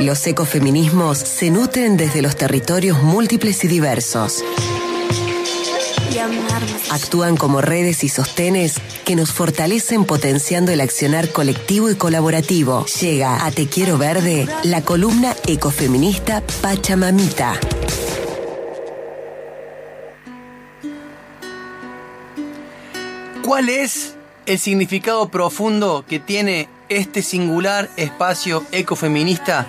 Los ecofeminismos se nutren desde los territorios múltiples y diversos. Actúan como redes y sostenes que nos fortalecen potenciando el accionar colectivo y colaborativo. Llega a Te Quiero Verde la columna ecofeminista Pachamamita. ¿Cuál es el significado profundo que tiene este singular espacio ecofeminista?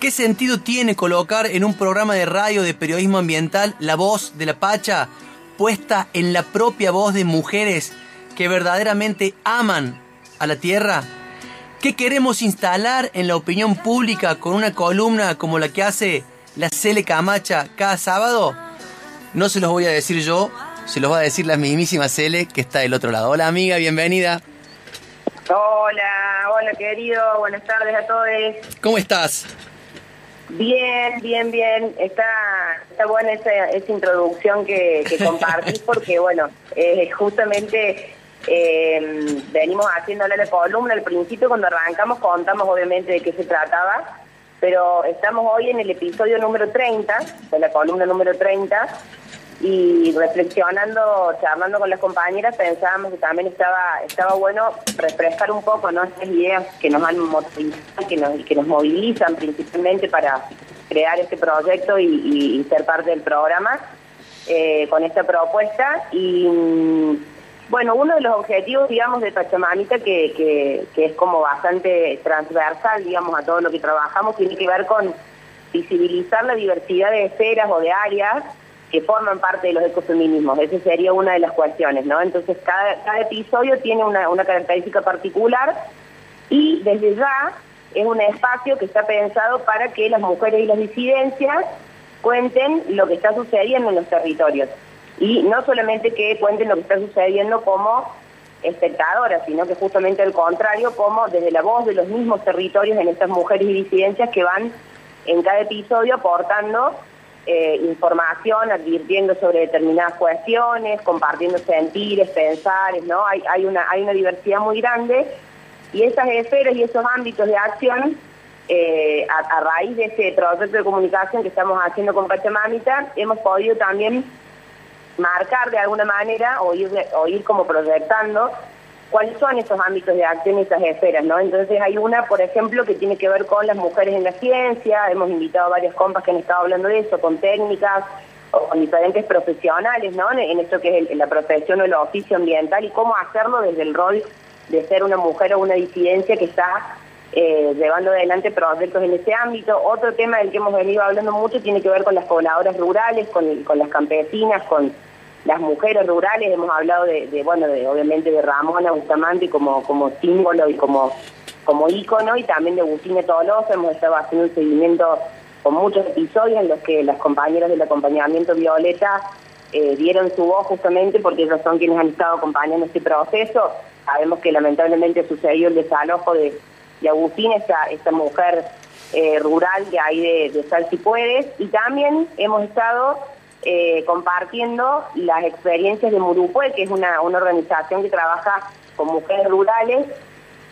¿Qué sentido tiene colocar en un programa de radio de periodismo ambiental la voz de la Pacha puesta en la propia voz de mujeres que verdaderamente aman a la tierra? ¿Qué queremos instalar en la opinión pública con una columna como la que hace la Cele Camacha cada sábado? No se los voy a decir yo, se los va a decir la mismísima Cele que está del otro lado. Hola amiga, bienvenida. Hola, hola querido, buenas tardes a todos. ¿Cómo estás? Bien, bien, bien. Está, está buena esa, esa introducción que, que compartís porque, bueno, eh, justamente eh, venimos haciéndole la columna. Al principio, cuando arrancamos, contamos obviamente de qué se trataba, pero estamos hoy en el episodio número 30, de la columna número 30, y reflexionando, charlando con las compañeras, pensábamos que también estaba estaba bueno refrescar un poco ¿no? estas ideas que nos han motivado, que nos, movilizan principalmente para crear este proyecto y, ser parte del programa eh, con esta propuesta. Y mm, bueno, uno de los objetivos, digamos, de Pachamamita, que, que es como bastante transversal, digamos, a todo lo que trabajamos, tiene que ver con visibilizar la diversidad de esferas o de áreas que forman parte de los ecofeminismos. Esa sería una de las cuestiones, ¿no? Entonces, cada, episodio tiene una, una característica particular y desde ya es un espacio que está pensado para que las mujeres y las disidencias cuenten lo que está sucediendo en los territorios. Y no solamente que cuenten lo que está sucediendo como espectadoras, sino que justamente al contrario, como desde la voz de los mismos territorios en estas mujeres y disidencias que van en cada episodio aportando eh, información, advirtiendo sobre determinadas cuestiones, compartiendo sentires, pensares, ¿no? Hay, una, hay una diversidad muy grande y esas esferas y esos ámbitos de acción, eh, a, raíz de ese proyecto de comunicación que estamos haciendo con Pachamamita, hemos podido también marcar de alguna manera o ir, o ir como proyectando cuáles son esos ámbitos de acción y esas esferas, ¿no? Entonces hay una, por ejemplo, que tiene que ver con las mujeres en la ciencia, hemos invitado a varias compas que han estado hablando de eso, con técnicas o con diferentes profesionales, ¿no? En esto que es la profesión o el oficio ambiental y cómo hacerlo desde el rol de ser una mujer o una disidencia que está eh, llevando adelante proyectos en ese ámbito. Otro tema del que hemos venido hablando mucho tiene que ver con las pobladoras rurales, con, con las campesinas, con las mujeres rurales, hemos hablado de, bueno, de, obviamente de Ramona Bustamante como, como símbolo y como, como ícono, y también de Agustina Tolosa, hemos estado haciendo un seguimiento con muchos episodios en los que las compañeras del acompañamiento Violeta eh, dieron su voz justamente porque ellos son quienes han estado acompañando este proceso. Sabemos que lamentablemente sucedió el desalojo de, de Agustina, esta, esta mujer eh, rural que hay de, de Sal Si Puedes, y también hemos estado eh, compartiendo las experiencias de Murupue, que es una, una organización que trabaja con mujeres rurales.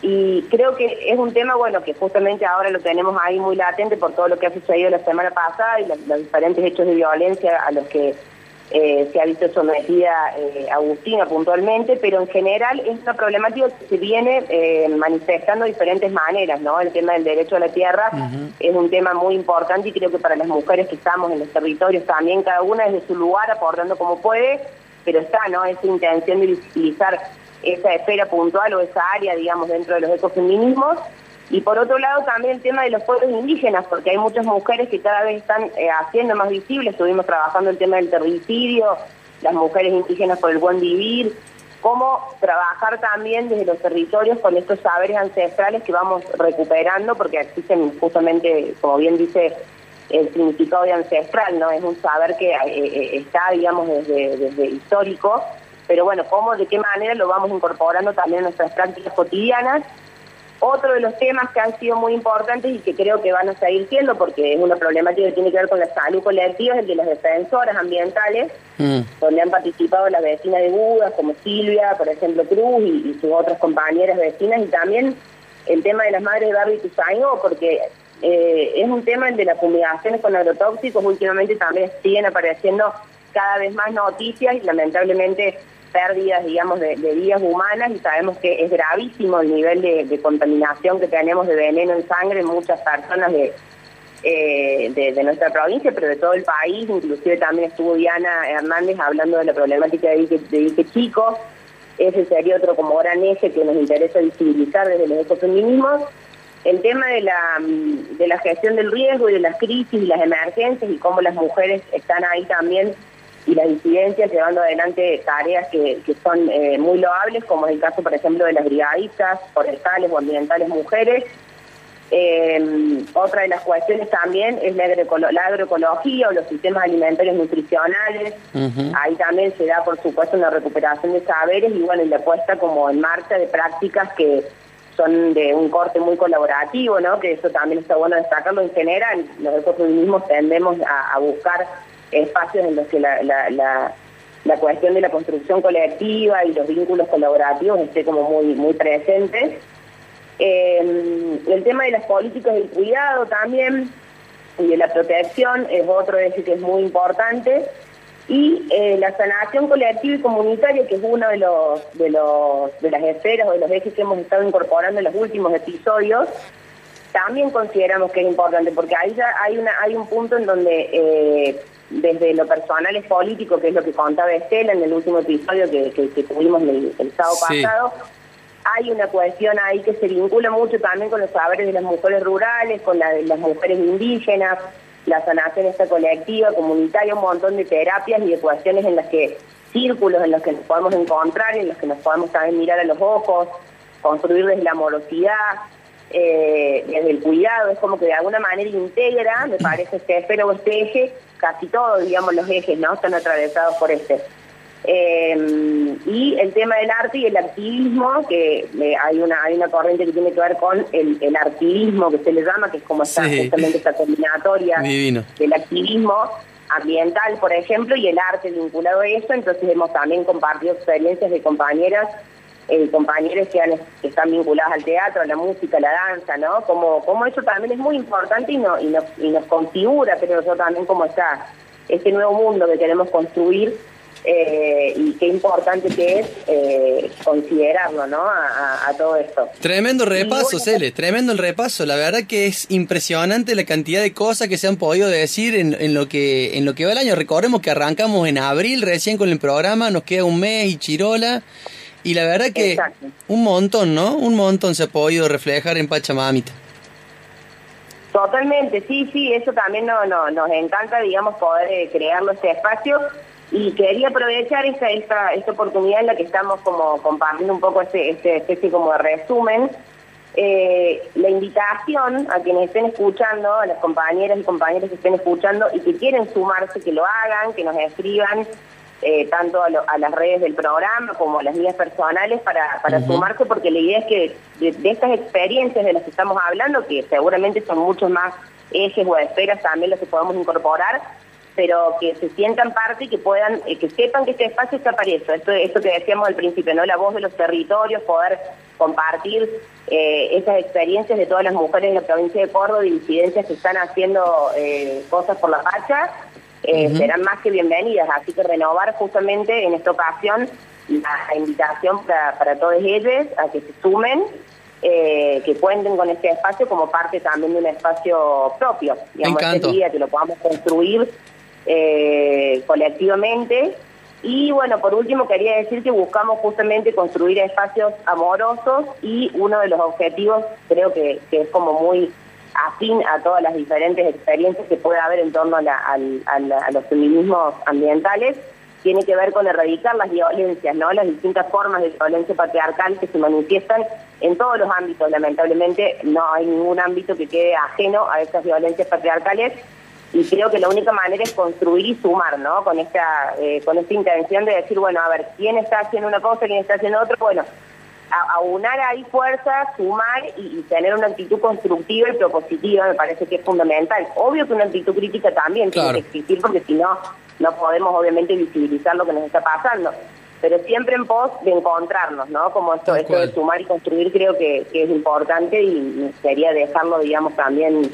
Y creo que es un tema, bueno, que justamente ahora lo tenemos ahí muy latente por todo lo que ha sucedido la semana pasada y los diferentes hechos de violencia a los que eh, se ha visto sometida eh, Agustina puntualmente, pero en general es una problemática que se viene eh, manifestando de diferentes maneras, ¿no? El tema del derecho a la tierra es un tema muy importante y creo que para las mujeres que estamos en los territorios también, cada una desde su lugar aportando como puede, pero está, ¿no? Esa intención de visibilizar esa esfera puntual o esa área, digamos, dentro de los ecofeminismos y por otro lado también el tema de los pueblos indígenas, porque hay muchas mujeres que cada vez están eh, haciendo más visibles, estuvimos trabajando el tema del territorio, las mujeres indígenas por el buen vivir, cómo trabajar también desde los territorios con estos saberes ancestrales que vamos recuperando, porque existen justamente, como bien dice el significado de ancestral, ¿no? Es un saber que eh, eh, está, digamos, desde, desde histórico, pero bueno, cómo, de qué manera lo vamos incorporando también en nuestras prácticas cotidianas otro de los temas que han sido muy importantes y que creo que van a seguir siendo, porque es una problemática que tiene que ver con la salud colectiva, es el de las defensoras ambientales, mm. donde han participado las vecinas de Budas, como Silvia, por ejemplo, Cruz, y, sus otras compañeras vecinas, y también el tema de las madres de barrio y Tusaino, porque eh, es un tema el de las fumigaciones con agrotóxicos. Últimamente también siguen apareciendo cada vez más noticias y lamentablemente pérdidas, digamos, de, vidas humanas y sabemos que es gravísimo el nivel de, contaminación que tenemos de veneno en sangre en muchas personas eh, de, de, nuestra provincia, pero de todo el país. Inclusive también estuvo Diana Hernández hablando de la problemática de Dique, Chico. Ese sería otro como gran eje que nos interesa visibilizar desde los ecofeminismos. El tema de la, de la gestión del riesgo y de las crisis y las emergencias y cómo las mujeres están ahí también y las disidencias llevando adelante tareas que, que son eh, muy loables, como es el caso, por ejemplo, de las brigadistas forestales o ambientales mujeres. Eh, otra de las cuestiones también es la, agroecología o los sistemas alimentarios nutricionales. Ahí también se da, por supuesto, una recuperación de saberes y, bueno, y la puesta como en marcha de prácticas que son de un corte muy colaborativo, ¿no? Que eso también está bueno destacarlo en general. Los ecofeminismos tendemos a, buscar espacios en los que la, la, la, cuestión de la construcción colectiva y los vínculos colaborativos esté como muy, muy presentes. Eh, el tema de las políticas del cuidado también y de la protección es otro eje que es muy importante y eh, la sanación colectiva y comunitaria, que es uno de los, de los de las esferas o de los ejes que hemos estado incorporando en los últimos episodios, también consideramos que es importante, porque ahí ya hay una hay un punto en donde eh, desde lo personal es político, que es lo que contaba Estela en el último episodio que, que, tuvimos el, sábado pasado, hay una cuestión ahí que se vincula mucho también con los saberes de las mujeres rurales, con la de las mujeres indígenas, la sanación esta colectiva, comunitaria, un montón de terapias y de cuestiones en las que, círculos en los que nos podemos encontrar, en los que nos podemos también mirar a los ojos, construir desde la amorosidad, eh, desde el cuidado, es como que de alguna manera integra, me parece, este espero este eje, casi todos, digamos, los ejes, ¿no? Están atravesados por este. Eh, y el tema del arte y el activismo, que eh, hay una hay una corriente que tiene que ver con el, el activismo, que se le llama, que es como está justamente esta combinatoria del activismo ambiental, por ejemplo, y el arte vinculado a eso. Entonces hemos también compartido experiencias de compañeras eh, compañeros que, están vinculados al teatro, a la música, a la danza, ¿no? Como, como eso también es muy importante y, no, y, nos, y nos configura, pero yo también como está este nuevo mundo que queremos construir eh, y qué importante que es eh, considerarlo, ¿no? A, todo esto. Tremendo repaso, Cele, tremendo el repaso. La verdad que es impresionante la cantidad de cosas que se han podido decir en, en, lo que en lo que va el año. Recordemos que arrancamos en abril recién con el programa, nos queda un mes y Chirola. Y la verdad que un montón, ¿no? Un montón se ha podido reflejar en Pachamamita. Totalmente, sí, sí, eso también no, no, nos encanta, digamos, poder eh, crearlo este espacio y quería aprovechar esta, esta, esta oportunidad en la que estamos como compartiendo un poco este, este especie como de resumen. Eh, la invitación a quienes estén escuchando, a las compañeras y compañeros que estén escuchando y que quieren sumarse, que lo hagan, que nos escriban eh, tanto a, las redes del programa como a las mías personales para, para sumarse, porque la idea es que de, estas experiencias de las que estamos hablando, que seguramente son muchos más ejes o esferas también los que podemos incorporar, pero que se sientan parte y que puedan, eh, que sepan que este espacio está para eso. Esto, esto que decíamos al principio, ¿no? La voz de los territorios, poder compartir eh, esas experiencias de todas las mujeres de la provincia de Córdoba y disidencias que están haciendo eh, cosas por la pacha, serán más que bienvenidas. Así que renovar justamente en esta ocasión la, invitación para, para todos ellos a que se sumen que cuenten con este espacio como parte también de un espacio propio, digamos, este día que lo podamos construir eh, colectivamente. Y bueno, por último quería decir que buscamos justamente construir espacios amorosos y uno de los objetivos creo que, es como muy afín a todas las diferentes experiencias que puede haber en torno a, los feminismos ambientales, tiene que ver con erradicar las violencias, ¿no? las distintas formas de violencia patriarcal que se manifiestan en todos los ámbitos. Lamentablemente no hay ningún ámbito que quede ajeno a estas violencias patriarcales y creo que la única manera es construir y sumar, ¿no? Con esta, eh, con esta intención de decir, bueno, a ver, ¿quién está haciendo una cosa, quién está haciendo otra? Bueno, aunar ahí fuerzas, sumar y, tener una actitud constructiva y propositiva me parece que es fundamental. Obvio que una actitud crítica también tiene que existir porque si no, no podemos obviamente visibilizar lo que nos está pasando. pero siempre en pos de encontrarnos, ¿no? Como esto, esto de sumar y construir creo que, es importante y sería dejarlo, digamos, también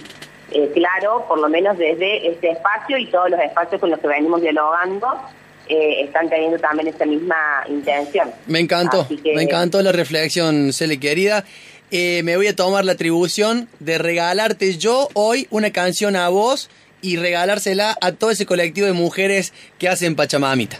eh, claro, por lo menos desde este espacio y todos los espacios con los que venimos dialogando. Eh, están teniendo también esa misma intención. Me encantó, me encantó la reflexión, Cele querida. Eh, me voy a tomar la atribución de regalarte yo hoy una canción a vos y regalársela a todo ese colectivo de mujeres que hacen Pachamamita.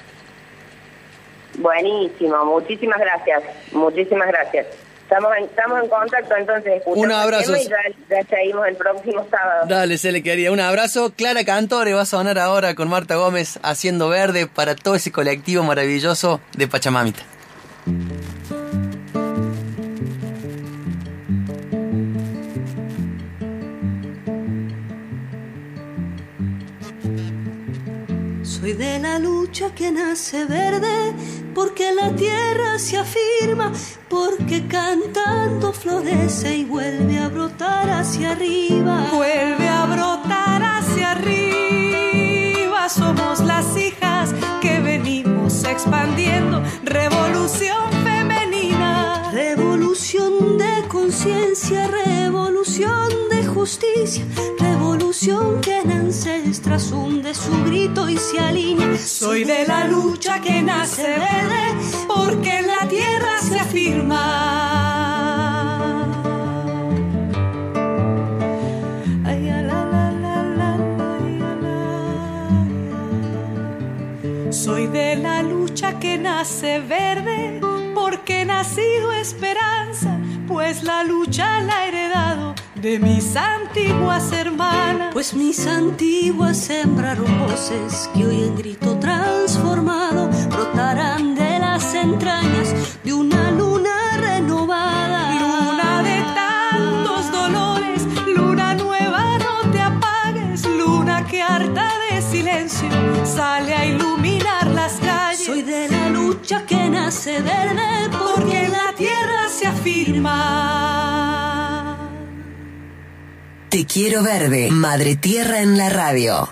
Buenísimo, muchísimas gracias, muchísimas gracias. Estamos en, estamos en contacto entonces. Un abrazo. Y ya, seguimos el próximo sábado. Dale, se le quería. Un abrazo. Clara Cantore va a sonar ahora con Marta Gómez haciendo verde para todo ese colectivo maravilloso de Pachamamita. Soy de la lucha que nace verde, porque la tierra se afirma, porque cantando florece y vuelve a brotar hacia arriba. Vuelve a brotar hacia arriba. Somos las hijas que venimos expandiendo revolución femenina. Revolución de conciencia, revolución justicia, revolución que en ancestras hunde su grito y se alinea. Soy de la lucha que nace verde, porque en la tierra se afirma. Soy de la lucha que nace verde, porque nacido esperanza, pues la lucha la he heredado de mis antiguas hermanas. Pues mis antiguas sembraron voces que hoy en grito transformado brotarán de las entrañas de una luna renovada. Luna de tantos dolores, luna nueva, no te apagues, luna que harta de silencio sale a iluminar las calles. Soy de la lucha que nace verde porque, la tierra se afirma. Te quiero verde, Madre Tierra en la radio.